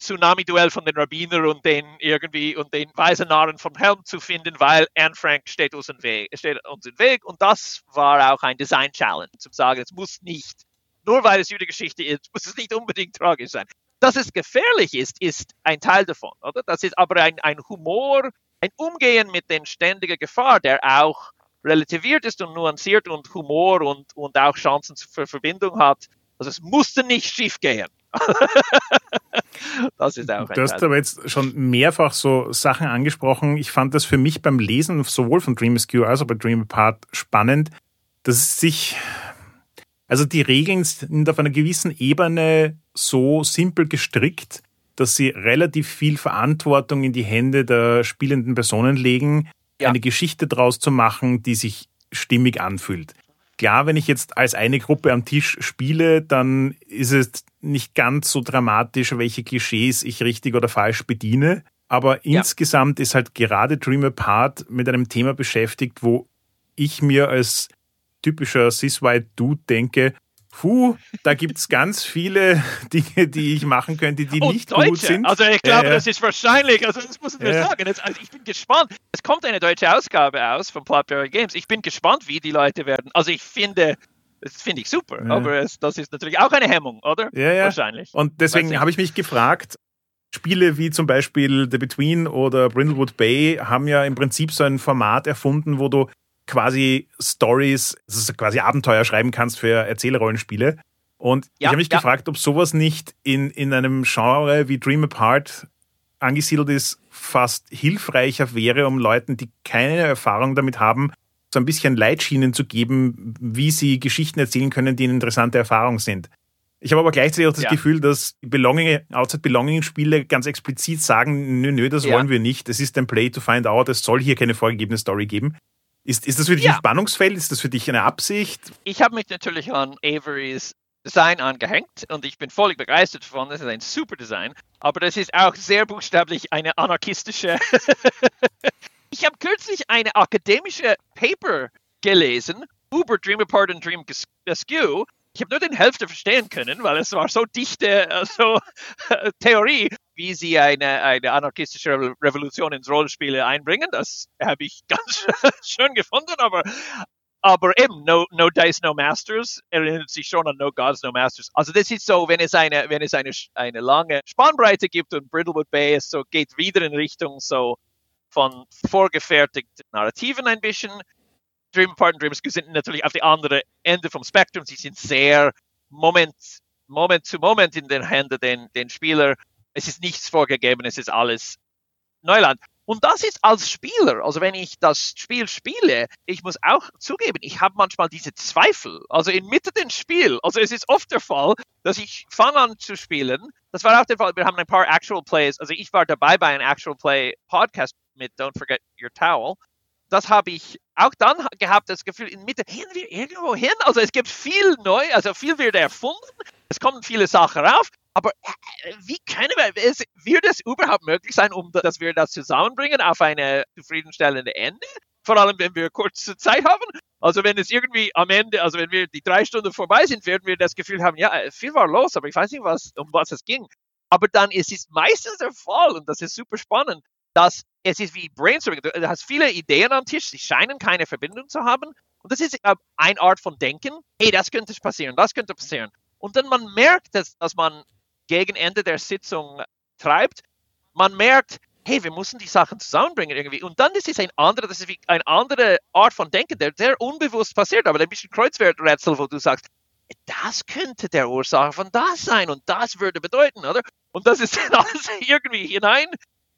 Tsunami-Duell von den Rabbiner und den irgendwie und den weisen Narren vom Helm zu finden, weil Anne Frank steht uns, im Weg, steht uns im Weg. Und das war auch ein Design-Challenge, zu sagen, es muss nicht, nur weil es Judegeschichte ist, muss es nicht unbedingt tragisch sein. Dass es gefährlich ist, ist ein Teil davon, oder? Das ist aber ein, ein Humor, ein Umgehen mit den ständigen Gefahr, der auch relativiert ist und nuanciert und Humor und, und auch Chancen für Verbindung hat. Also es musste nicht schief gehen. das ist auch ein Du hast aber jetzt schon mehrfach so Sachen angesprochen. Ich fand das für mich beim Lesen sowohl von Dream Askew als auch bei Dream Apart spannend, dass sich, also die Regeln sind auf einer gewissen Ebene so simpel gestrickt, dass sie relativ viel Verantwortung in die Hände der spielenden Personen legen, ja. eine Geschichte draus zu machen, die sich stimmig anfühlt. Klar, wenn ich jetzt als eine Gruppe am Tisch spiele, dann ist es nicht ganz so dramatisch, welche Klischees ich richtig oder falsch bediene. Aber ja. insgesamt ist halt gerade Dream Apart mit einem Thema beschäftigt, wo ich mir als typischer Cis-White Dude denke, Puh, da gibt's ganz viele Dinge, die ich machen könnte, die oh, nicht Deutsche. gut sind. Also ich glaube, ja, das ist wahrscheinlich, also das muss ich ja. sagen. Jetzt, also ich bin gespannt. Es kommt eine deutsche Ausgabe aus von Blackberry Games. Ich bin gespannt, wie die Leute werden. Also ich finde, das finde ich super, aber es, das ist natürlich auch eine Hemmung, oder? Ja, ja. Wahrscheinlich. Und deswegen habe ich mich gefragt, Spiele wie zum Beispiel The Between oder Brindlewood Bay haben ja im Prinzip so ein Format erfunden, wo du quasi Stories, also quasi Abenteuer schreiben kannst für Erzählrollenspiele. Und ja, ich habe mich ja. gefragt, ob sowas nicht in, in einem Genre wie Dream Apart angesiedelt ist, fast hilfreicher wäre, um Leuten, die keine Erfahrung damit haben, so ein bisschen Leitschienen zu geben, wie sie Geschichten erzählen können, die eine interessante Erfahrung sind. Ich habe aber gleichzeitig auch das ja. Gefühl, dass Belonging, Outside Belonging Spiele ganz explizit sagen, nö, nö, das ja. wollen wir nicht. Es ist ein Play to find out. Es soll hier keine vorgegebene Story geben. Ist, ist das für dich ja. ein Spannungsfeld? Ist das für dich eine Absicht? Ich habe mich natürlich an Averys Design angehängt und ich bin völlig begeistert davon. Das ist ein super Design. Aber das ist auch sehr buchstäblich eine anarchistische. ich habe kürzlich eine akademische Paper gelesen über Dream Apart und Dream Askew, Ich habe nur den Hälfte verstehen können, weil es war so dichte äh, so, äh, Theorie, wie sie eine, eine anarchistische Revolution ins Rollenspiel einbringen. Das habe ich ganz schön gefunden, aber aber eben, no, no Dice, no Masters, erinnert sich schon an No Gods, No Masters. Also das ist so, wenn es eine, wenn es eine, eine lange Spannbreite gibt und Brittlewood Bay ist so, geht wieder in Richtung so von vorgefertigten Narrativen ein bisschen. Dream und Dream sind natürlich auf die andere Ende vom Spektrum. Sie sind sehr Moment, Moment zu Moment in den Händen den, den Spieler. Es ist nichts vorgegeben, es ist alles Neuland. Und das ist als Spieler, also wenn ich das Spiel spiele, ich muss auch zugeben, ich habe manchmal diese Zweifel, also inmitten des Spiel. Also es ist oft der Fall, dass ich fange an zu spielen. Das war auch der Fall, wir haben ein paar Actual Plays, also ich war dabei bei einem Actual Play Podcast mit Don't Forget Your Towel. Das habe ich auch dann gehabt, das Gefühl, in Mitte hin wir irgendwo hin. Also es gibt viel neu, also viel wird erfunden. Es kommen viele Sachen rauf. Aber äh, wie können wir, wird es überhaupt möglich sein, um dass wir das zusammenbringen auf eine zufriedenstellende Ende? Vor allem, wenn wir kurze Zeit haben. Also wenn es irgendwie am Ende, also wenn wir die drei Stunden vorbei sind, werden wir das Gefühl haben, ja, viel war los, aber ich weiß nicht, was, um was es ging. Aber dann ist es meistens der Fall, und das ist super spannend, dass es ist wie Brainstorming. Du hast viele Ideen am Tisch, sie scheinen keine Verbindung zu haben. Und das ist äh, eine Art von Denken. Hey, das könnte passieren, das könnte passieren. Und dann man merkt, dass, dass man gegen Ende der Sitzung treibt, man merkt, hey, wir müssen die Sachen zusammenbringen irgendwie. Und dann ist es ein anderer, das ist wie eine andere Art von Denken, der sehr unbewusst passiert, aber ein bisschen Kreuzwerträtsel, wo du sagst, das könnte der Ursache von das sein und das würde bedeuten, oder? Und das ist dann alles irgendwie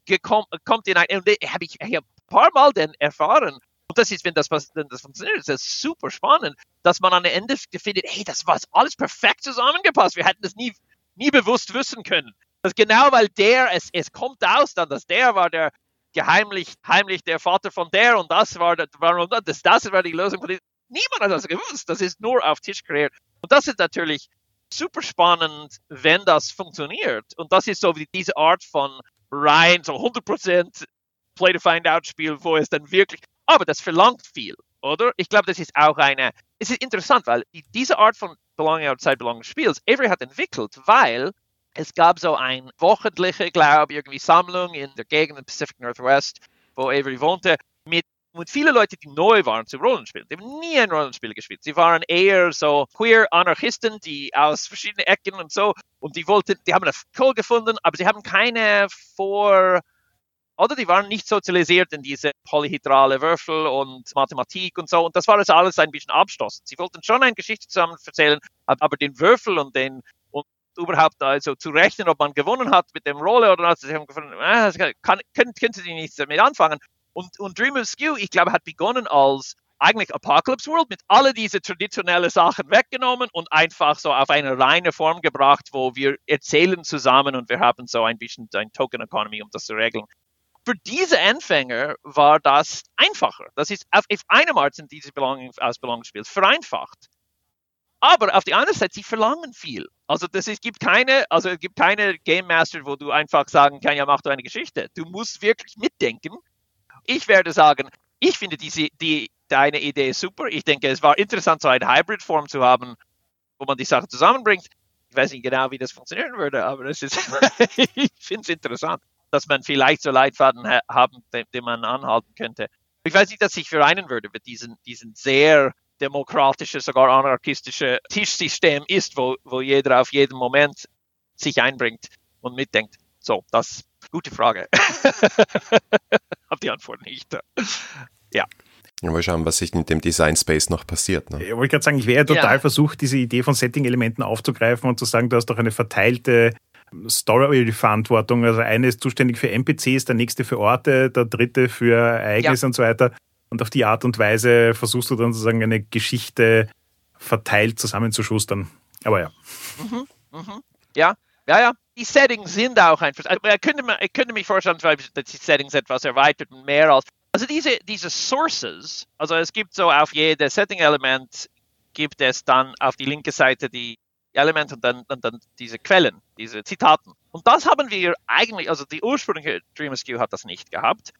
hineingekommen, kommt hinein. Und habe ich, ich ein paar Mal denn erfahren. Und das ist, wenn das, wenn das funktioniert, ist das super spannend, dass man am Ende findet, hey, das war alles perfekt zusammengepasst. Wir hätten das nie nie bewusst wissen können. Das genau, weil der, es, es kommt aus dann, dass der war der geheimlich, heimlich der Vater von der und das war, war das, das war die Lösung. Niemand hat das gewusst. Das ist nur auf Tisch kreiert. Und das ist natürlich super spannend, wenn das funktioniert. Und das ist so wie diese Art von rein, so 100% Play to Find Out Spiel, wo es dann wirklich, aber das verlangt viel, oder? Ich glaube, das ist auch eine, es ist interessant, weil diese Art von Belonging Outside Belonging Spiels Avery hat entwickelt, weil es gab so eine wochentliche, glaube ich, irgendwie Sammlung in der Gegend im Pacific Northwest, wo Avery wohnte, mit und viele Leute, die neu waren zum Rollenspielen, die haben nie ein Rollenspiel gespielt. Sie waren eher so queer Anarchisten, die aus verschiedenen Ecken und so, und die wollten, die haben eine cool gefunden, aber sie haben keine vor, oder die waren nicht sozialisiert in diese polyhedrale Würfel und Mathematik und so. Und das war also alles ein bisschen abstoßend. Sie wollten schon eine Geschichte zusammen erzählen, aber den Würfel und den und überhaupt also zu rechnen, ob man gewonnen hat mit dem Rolle oder nicht, sie haben gefunden, äh, kann, können, können sie nicht damit anfangen. Und, und Dream of Skew, ich glaube, hat begonnen als eigentlich Apocalypse World mit alle diese traditionellen Sachen weggenommen und einfach so auf eine reine Form gebracht, wo wir erzählen zusammen und wir haben so ein bisschen ein Token Economy, um das zu regeln für diese Anfänger war das einfacher. Das ist auf, auf einem Art sind diese Belonging, vereinfacht. Aber auf die andere Seite, sie verlangen viel. Also das ist, gibt keine, also es gibt keine Game Master, wo du einfach sagen kannst, ja, mach du eine Geschichte. Du musst wirklich mitdenken. Ich werde sagen, ich finde diese, die, deine Idee super. Ich denke, es war interessant, so eine Hybrid-Form zu haben, wo man die Sachen zusammenbringt. Ich weiß nicht genau, wie das funktionieren würde, aber es ist, ich finde es interessant dass man vielleicht so Leitfaden ha haben, den, den, man anhalten könnte. Ich weiß nicht, dass ich vereinen würde mit diesem, diesem sehr demokratische, sogar anarchistische Tischsystem ist, wo, wo jeder auf jeden Moment sich einbringt und mitdenkt. So, das ist eine gute Frage. Hab die Antwort nicht. Ja. Ja, mal schauen, was sich mit dem Design Space noch passiert. Ne? Ich wollte gerade sagen, ich wäre total ja. versucht, diese Idee von Setting-Elementen aufzugreifen und zu sagen, du hast doch eine verteilte Story-Verantwortung. Also eine ist zuständig für NPCs, der nächste für Orte, der dritte für Ereignisse ja. und so weiter. Und auf die Art und Weise versuchst du dann sozusagen eine Geschichte verteilt zusammenzuschustern. Aber ja. Mhm, mhm. Ja, ja, ja. Die Settings sind auch einfach. Also ich, könnte, ich könnte mich vorstellen, dass die Settings etwas erweitert und mehr als. Also diese, diese Sources, also es gibt so auf jede Setting-Element gibt es dann auf die linke Seite die Element und dann, und dann diese Quellen, diese Zitaten. Und das haben wir eigentlich, also die ursprüngliche Dream Askew hat das nicht gehabt.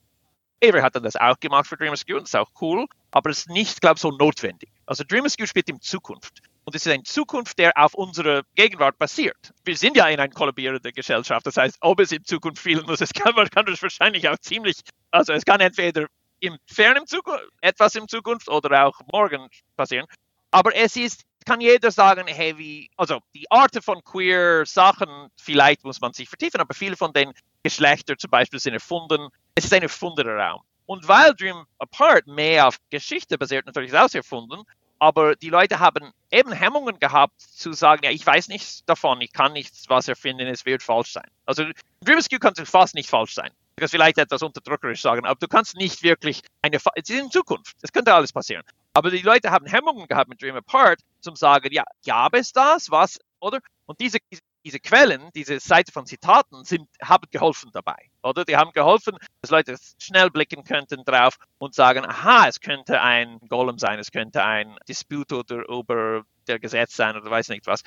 Avery hat dann das auch gemacht für Dream Askew und ist auch cool, aber es ist nicht, glaube ich, so notwendig. Also Dream Askew spielt in Zukunft. Und es ist eine Zukunft, der auf unserer Gegenwart basiert. Wir sind ja in einer kollabierenden Gesellschaft. Das heißt, ob es in Zukunft spielen muss, es kann, man kann das wahrscheinlich auch ziemlich, also es kann entweder im fernen Zukunft, etwas in Zukunft oder auch morgen passieren. Aber es ist, kann jeder sagen, hey, wie, also die Art von queer Sachen, vielleicht muss man sich vertiefen, aber viele von den Geschlechtern zum Beispiel sind erfunden. Es ist ein erfundener Raum. Und weil Dream Apart mehr auf Geschichte basiert, natürlich ist es auch erfunden, aber die Leute haben eben Hemmungen gehabt zu sagen, ja, ich weiß nichts davon, ich kann nichts was erfinden, es wird falsch sein. Also Dream Rescue kann fast nicht falsch sein. Du kannst vielleicht etwas unterdrückerisch sagen, aber du kannst nicht wirklich eine, es ist in Zukunft, es könnte alles passieren. Aber die Leute haben Hemmungen gehabt mit Dream Apart, zum sagen, ja, gab es das, was, oder? Und diese, diese Quellen, diese Seite von Zitaten sind, haben geholfen dabei, oder? Die haben geholfen, dass Leute schnell blicken könnten drauf und sagen, aha, es könnte ein Golem sein, es könnte ein Disput oder über der Gesetz sein oder weiß nicht was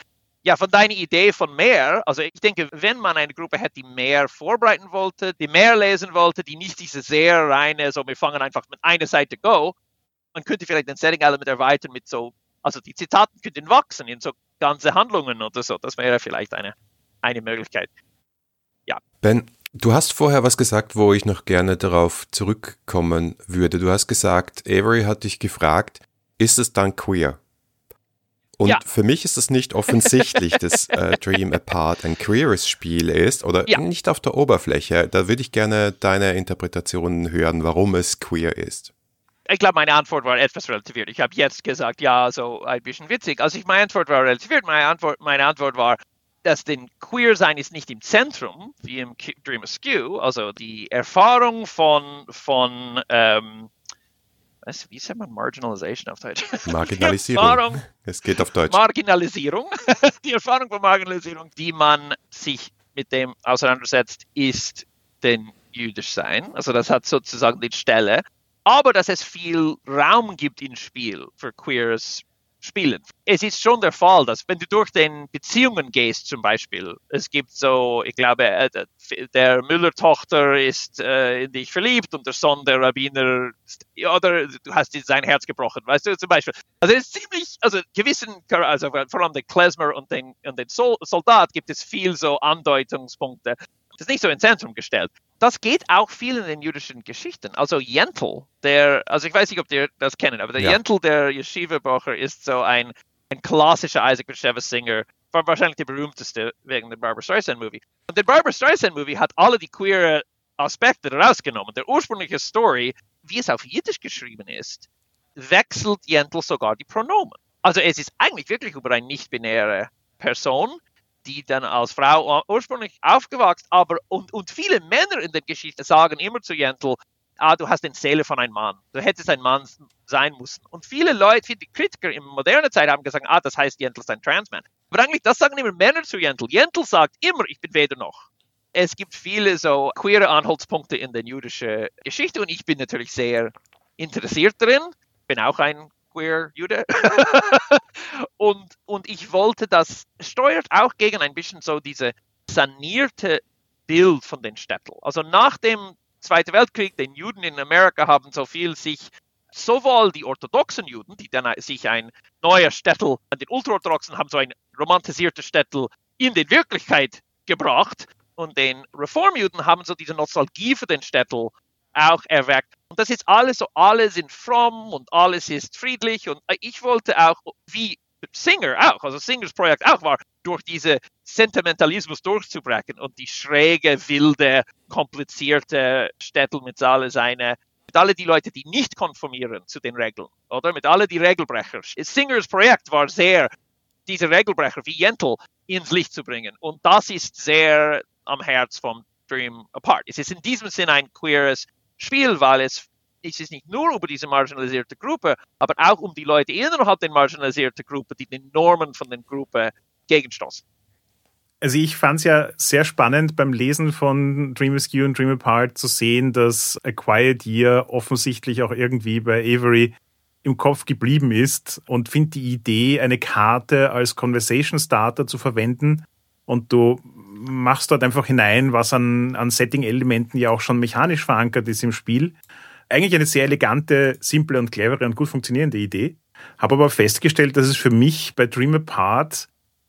ja, von deiner Idee von mehr, also ich denke, wenn man eine Gruppe hätte, die mehr vorbereiten wollte, die mehr lesen wollte, die nicht diese sehr reine, so wir fangen einfach mit einer Seite Go, man könnte vielleicht den Setting Element erweitern mit so, also die Zitaten könnten wachsen in so ganze Handlungen oder so. Das wäre vielleicht eine, eine Möglichkeit. Ja. Ben, du hast vorher was gesagt, wo ich noch gerne darauf zurückkommen würde. Du hast gesagt, Avery hat dich gefragt, ist es dann queer? Und ja. für mich ist es nicht offensichtlich, dass äh, Dream Apart ein queeres Spiel ist oder ja. nicht auf der Oberfläche. Da würde ich gerne deine Interpretation hören, warum es queer ist. Ich glaube, meine Antwort war etwas relativiert. Ich habe jetzt gesagt, ja, so ein bisschen witzig. Also ich, meine Antwort war relativiert. Meine Antwort, meine Antwort war, dass den Queer-Sein ist nicht im Zentrum, wie im Dream Askew. Also die Erfahrung von, von ähm, was, wie sagt man Marginalization auf Deutsch? Marginalisierung. es geht auf Deutsch. Marginalisierung. die Erfahrung von Marginalisierung, die man sich mit dem auseinandersetzt, ist den jüdisch sein. Also das hat sozusagen die Stelle. Aber dass es viel Raum gibt im Spiel für queeres spielen. Es ist schon der Fall, dass wenn du durch den Beziehungen gehst zum Beispiel, es gibt so, ich glaube, äh, der Müller-Tochter ist äh, in dich verliebt und der Sohn der Rabbiner, oder du hast sein Herz gebrochen, weißt du, zum Beispiel. Also es ist ziemlich, also gewissen, also vor allem den Klezmer und den, und den Soldat gibt es viel so Andeutungspunkte. Das ist nicht so ins Zentrum gestellt das geht auch viel in den jüdischen Geschichten. Also Jentl, der, also ich weiß nicht, ob ihr das kennen, aber der ja. Jentl, der Yeshiva-Bocher, ist so ein, ein klassischer Isaac Bashevis-Singer, wahrscheinlich der berühmteste wegen der Barbara Streisand-Movie. Und der Barbara Streisand-Movie hat alle die queer Aspekte rausgenommen. Der ursprüngliche Story, wie es auf Jiddisch geschrieben ist, wechselt Jentl sogar die Pronomen. Also es ist eigentlich wirklich über eine nicht-binäre Person, die dann als Frau ursprünglich aufgewachsen, aber und, und viele Männer in der Geschichte sagen immer zu Jentl, ah, du hast den Seele von einem Mann, du hättest ein Mann sein müssen. Und viele Leute, viele Kritiker in moderner Zeit haben gesagt, ah, das heißt, Jentl ist ein Transman. Aber eigentlich, das sagen immer Männer zu Jentl. Jentl sagt immer, ich bin weder noch. Es gibt viele so queere Anhaltspunkte in der jüdischen Geschichte und ich bin natürlich sehr interessiert darin. Bin auch ein queer Jude. und, und ich wollte, das steuert auch gegen ein bisschen so diese sanierte Bild von den Städten. Also nach dem Zweiten Weltkrieg, den Juden in Amerika haben so viel sich sowohl die orthodoxen Juden, die dann sich ein neuer Städtel, den ultraorthodoxen haben so ein romantisierter Städtel in die Wirklichkeit gebracht und den Reformjuden haben so diese Nostalgie für den Städtel auch erweckt. Und das ist alles so, alle sind fromm und alles ist friedlich. Und ich wollte auch, wie Singer auch, also Singers Projekt auch war, durch diese Sentimentalismus durchzubrechen und die schräge, wilde, komplizierte Städte mit alle seine mit alle die Leute, die nicht konformieren zu den Regeln, oder mit alle die Regelbrecher. Singers Projekt war sehr, diese Regelbrecher wie Jentl ins Licht zu bringen. Und das ist sehr am Herz vom Dream Apart. Es ist in diesem Sinne ein queeres Spiel, weil es, es ist nicht nur über diese marginalisierte Gruppe, aber auch um die Leute innerhalb der marginalisierten Gruppe, die den Normen von der Gruppe gegenstoßen. Also ich fand es ja sehr spannend beim Lesen von Dream Askew und Dream Apart zu sehen, dass A Quiet Year offensichtlich auch irgendwie bei Avery im Kopf geblieben ist und finde die Idee, eine Karte als Conversation Starter zu verwenden und du machst dort einfach hinein, was an, an Setting-Elementen ja auch schon mechanisch verankert ist im Spiel. Eigentlich eine sehr elegante, simple und clevere und gut funktionierende Idee. habe aber festgestellt, dass es für mich bei Dream Apart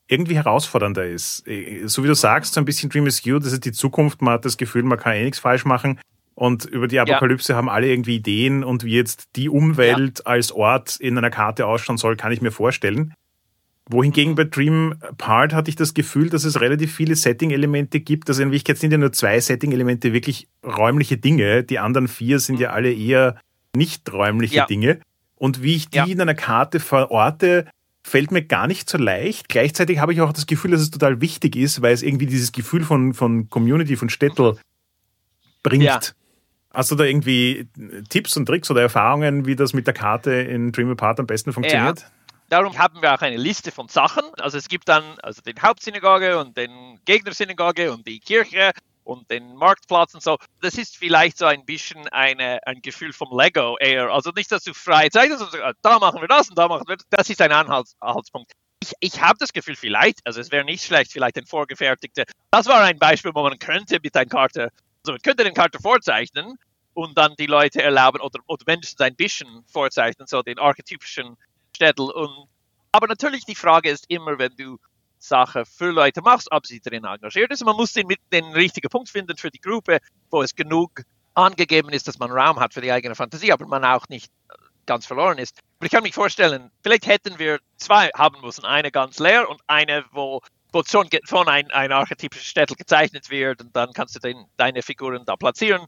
irgendwie herausfordernder ist. Äh, so wie du sagst, so ein bisschen Dream is You, das ist die Zukunft, man hat das Gefühl, man kann eh nichts falsch machen. Und über die Apokalypse ja. haben alle irgendwie Ideen und wie jetzt die Umwelt ja. als Ort in einer Karte ausschauen soll, kann ich mir vorstellen. Wohingegen bei Dream Part hatte ich das Gefühl, dass es relativ viele Setting-Elemente gibt. Also in Wirklichkeit sind ja nur zwei Setting-Elemente wirklich räumliche Dinge. Die anderen vier sind ja alle eher nicht räumliche ja. Dinge. Und wie ich die ja. in einer Karte verorte, fällt mir gar nicht so leicht. Gleichzeitig habe ich auch das Gefühl, dass es total wichtig ist, weil es irgendwie dieses Gefühl von, von Community, von Städtel bringt. Ja. Hast du da irgendwie Tipps und Tricks oder Erfahrungen, wie das mit der Karte in Dream Apart am besten funktioniert? Ja. Darum haben wir auch eine Liste von Sachen. Also es gibt dann also den Hauptsynagoge und den Gegnersynagoge und die Kirche und den Marktplatz und so. Das ist vielleicht so ein bisschen eine, ein Gefühl vom Lego eher. Also nicht, dass du frei zeigst, sondern da machen wir das und da machen wir das. Das ist ein Anhalts Anhaltspunkt. Ich, ich habe das Gefühl, vielleicht, also es wäre nicht schlecht, vielleicht ein vorgefertigter. Das war ein Beispiel, wo man könnte mit einer Karte, also man könnte den Karte vorzeichnen und dann die Leute erlauben oder, oder mindestens ein bisschen vorzeichnen, so den archetypischen Städtel. Und, aber natürlich die Frage ist immer, wenn du Sachen für Leute machst, ob sie drin engagiert ist. Man muss den, den richtigen Punkt finden für die Gruppe, wo es genug angegeben ist, dass man Raum hat für die eigene Fantasie, aber man auch nicht ganz verloren ist. Aber ich kann mich vorstellen, vielleicht hätten wir zwei haben müssen, eine ganz leer und eine, wo wo schon von ein, ein archetypischer Städtel gezeichnet wird und dann kannst du den, deine Figuren da platzieren.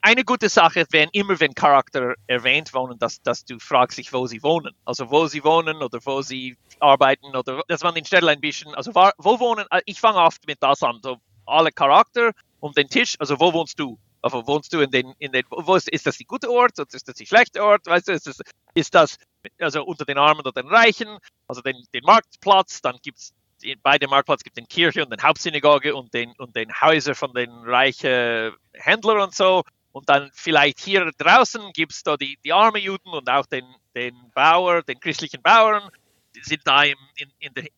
Eine gute Sache wäre immer, wenn Charakter erwähnt wohnen, dass, dass du fragst dich, wo sie wohnen. Also wo sie wohnen oder wo sie arbeiten oder dass man den Städtel ein bisschen, also wo wohnen, äh, ich fange oft mit das an, so alle Charakter um den Tisch, also wo wohnst du? Also wohnst du in den, in den, wo ist, ist das die gute Ort oder ist das die schlechte Ort? Weißt du, ist das, ist das also unter den Armen oder den Reichen, also den, den Marktplatz, dann gibt es bei dem Marktplatz gibt es den Kirche und den Hauptsynagoge und den, und den Häuser von den reichen Händlern und so. Und dann vielleicht hier draußen gibt es da die, die armen Juden und auch den, den Bauer, den christlichen Bauern, die sind da im, in, in der,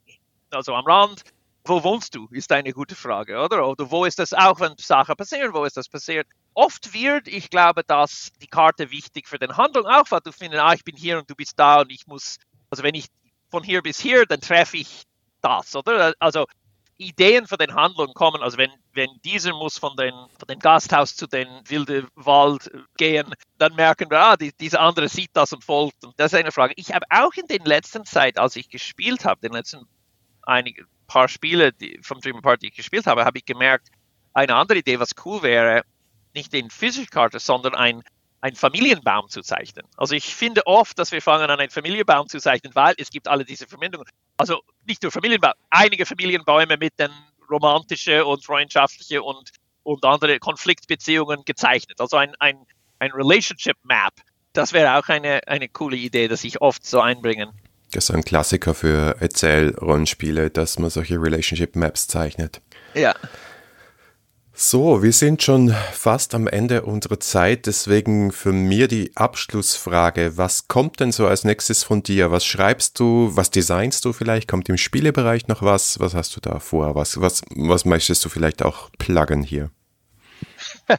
also am Rand. Wo wohnst du, ist eine gute Frage, oder? Oder wo ist das auch, wenn Sachen passieren, wo ist das passiert? Oft wird, ich glaube, dass die Karte wichtig für den Handel, auch weil du findest, ah, ich bin hier und du bist da und ich muss, also wenn ich von hier bis hier, dann treffe ich das, oder? Also Ideen für den Handlungen kommen, also wenn, wenn dieser muss von den, von dem Gasthaus zu den wilden Wald gehen, dann merken wir, ah, die, dieser andere sieht das und folgt. Und das ist eine Frage. Ich habe auch in den letzten Zeit, als ich gespielt habe, den letzten einige paar Spiele die, vom Dream Party, die ich gespielt habe, habe ich gemerkt, eine andere Idee, was cool wäre, nicht in Physical Karte, sondern ein einen Familienbaum zu zeichnen. Also ich finde oft, dass wir fangen an, einen Familienbaum zu zeichnen, weil es gibt alle diese Verbindungen. Also nicht nur Familienbaum, einige Familienbäume mit den romantischen und freundschaftlichen und, und andere Konfliktbeziehungen gezeichnet. Also ein, ein, ein Relationship Map. Das wäre auch eine, eine coole Idee, dass ich oft so einbringen. Das ist ein Klassiker für Erzähl-Rollenspiele, dass man solche Relationship Maps zeichnet. Ja. So, wir sind schon fast am Ende unserer Zeit, deswegen für mir die Abschlussfrage. Was kommt denn so als nächstes von dir? Was schreibst du? Was designst du vielleicht? Kommt im Spielebereich noch was? Was hast du da vor? Was, was, was möchtest du vielleicht auch pluggen hier?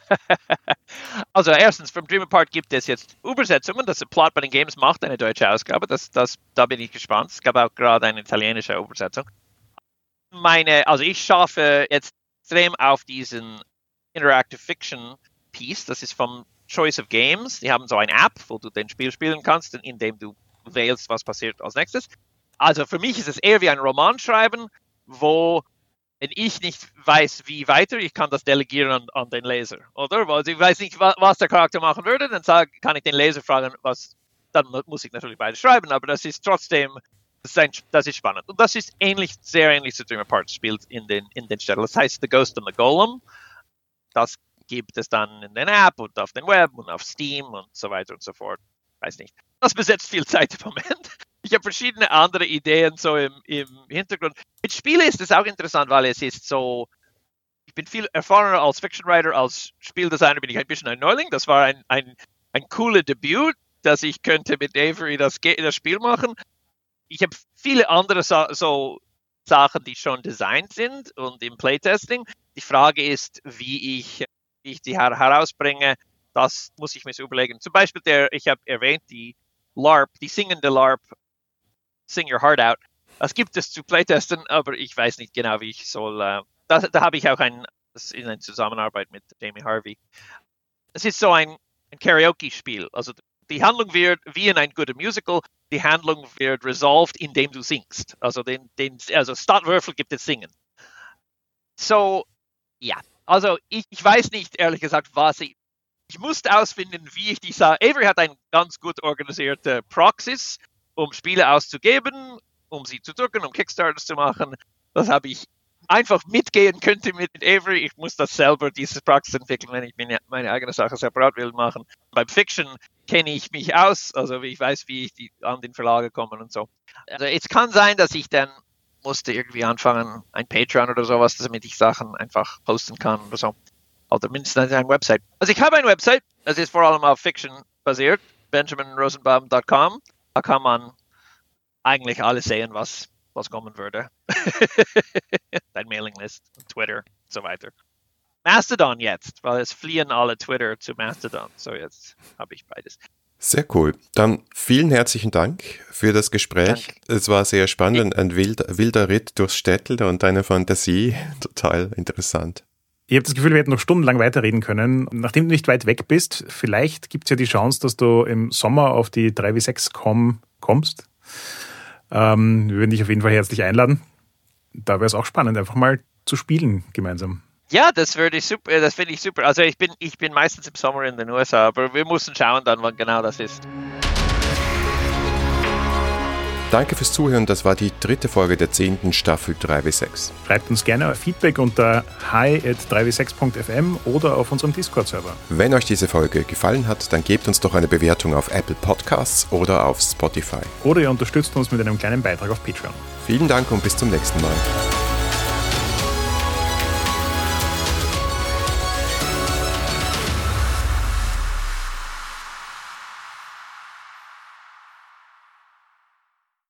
also erstens, vom Dream Apart gibt es jetzt Übersetzungen, das Plot by the Games macht, eine deutsche Ausgabe, das, das, da bin ich gespannt. Es gab auch gerade eine italienische Übersetzung. Meine, also ich schaffe jetzt extrem auf diesen Interactive Fiction Piece. Das ist vom Choice of Games. Die haben so eine App, wo du den Spiel spielen kannst, indem du wählst, was passiert als nächstes. Also für mich ist es eher wie ein Roman schreiben, wo wenn ich nicht weiß, wie weiter, ich kann das delegieren an, an den Leser, oder? Weil ich weiß nicht, was, was der Charakter machen würde, dann sag, kann ich den Leser fragen, was, dann muss ich natürlich beides schreiben, aber das ist trotzdem das ist, ein, das ist spannend. Und das ist ähnlich, sehr ähnlich zu Dream Apart spielt in den, in den Städten. Das heißt The Ghost and the Golem. Das gibt es dann in den App und auf dem Web und auf Steam und so weiter und so fort. Weiß nicht. Das besetzt viel Zeit im Moment. Ich habe verschiedene andere Ideen so im, im Hintergrund. Mit Spielen ist es auch interessant, weil es ist so, ich bin viel erfahrener als Fiction Writer, als Spieldesigner bin ich ein bisschen ein Neuling. Das war ein, ein, ein cooles Debüt, dass ich könnte mit Avery das, das Spiel machen ich habe viele andere so, so Sachen, die schon designt sind und im Playtesting. Die Frage ist, wie ich, wie ich die her herausbringe. Das muss ich mir so überlegen. Zum Beispiel, der, ich habe erwähnt, die LARP, die singende LARP Sing Your Heart Out. Das gibt es zu Playtesten, aber ich weiß nicht genau, wie ich soll. Äh, da, da habe ich auch ein, das in Zusammenarbeit mit Jamie Harvey. Es ist so ein, ein Karaoke-Spiel. Also die Handlung wird wie in ein guter Musical, die Handlung wird resolved, indem du singst. Also, den, den, also Startwürfel gibt es Singen. So, ja. Also ich, ich weiß nicht, ehrlich gesagt, was ich. Ich musste ausfinden, wie ich die sage. Avery hat eine ganz gut organisierte Praxis, um Spiele auszugeben, um sie zu drucken, um Kickstarters zu machen. Das habe ich einfach mitgehen könnte mit Avery. Ich muss das selber, diese Praxis entwickeln, wenn ich meine eigene Sache separat will machen. Beim Fiction kenne ich mich aus, also ich weiß, wie ich die, an den Verlage komme und so. Also es kann sein, dass ich dann musste irgendwie anfangen, ein Patreon oder sowas, damit ich Sachen einfach posten kann oder so. Oder mindestens eine Website. Also ich habe eine Website, das ist vor allem auf Fiction basiert, benjaminrosenbaum.com. Da kann man eigentlich alles sehen, was, was kommen würde. Dein Mailinglist, Twitter und so weiter. Mastodon jetzt, weil es fliehen alle Twitter zu Mastodon. So jetzt habe ich beides. Sehr cool. Dann vielen herzlichen Dank für das Gespräch. Dank. Es war sehr spannend, ein wilder, wilder Ritt durchs Städtel und deine Fantasie. Total interessant. Ich habe das Gefühl, wir hätten noch stundenlang weiterreden können. Nachdem du nicht weit weg bist, vielleicht gibt es ja die Chance, dass du im Sommer auf die 3W6com kommst. Ähm, wir würden dich auf jeden Fall herzlich einladen. Da wäre es auch spannend, einfach mal zu spielen gemeinsam. Ja, das würde ich super, das finde ich super. Also ich bin, ich bin meistens im Sommer in den USA, aber wir müssen schauen dann, wann genau das ist. Danke fürs Zuhören. Das war die dritte Folge der zehnten Staffel 3W6. Schreibt uns gerne Feedback unter hi.3w6.fm oder auf unserem Discord-Server. Wenn euch diese Folge gefallen hat, dann gebt uns doch eine Bewertung auf Apple Podcasts oder auf Spotify. Oder ihr unterstützt uns mit einem kleinen Beitrag auf Patreon. Vielen Dank und bis zum nächsten Mal.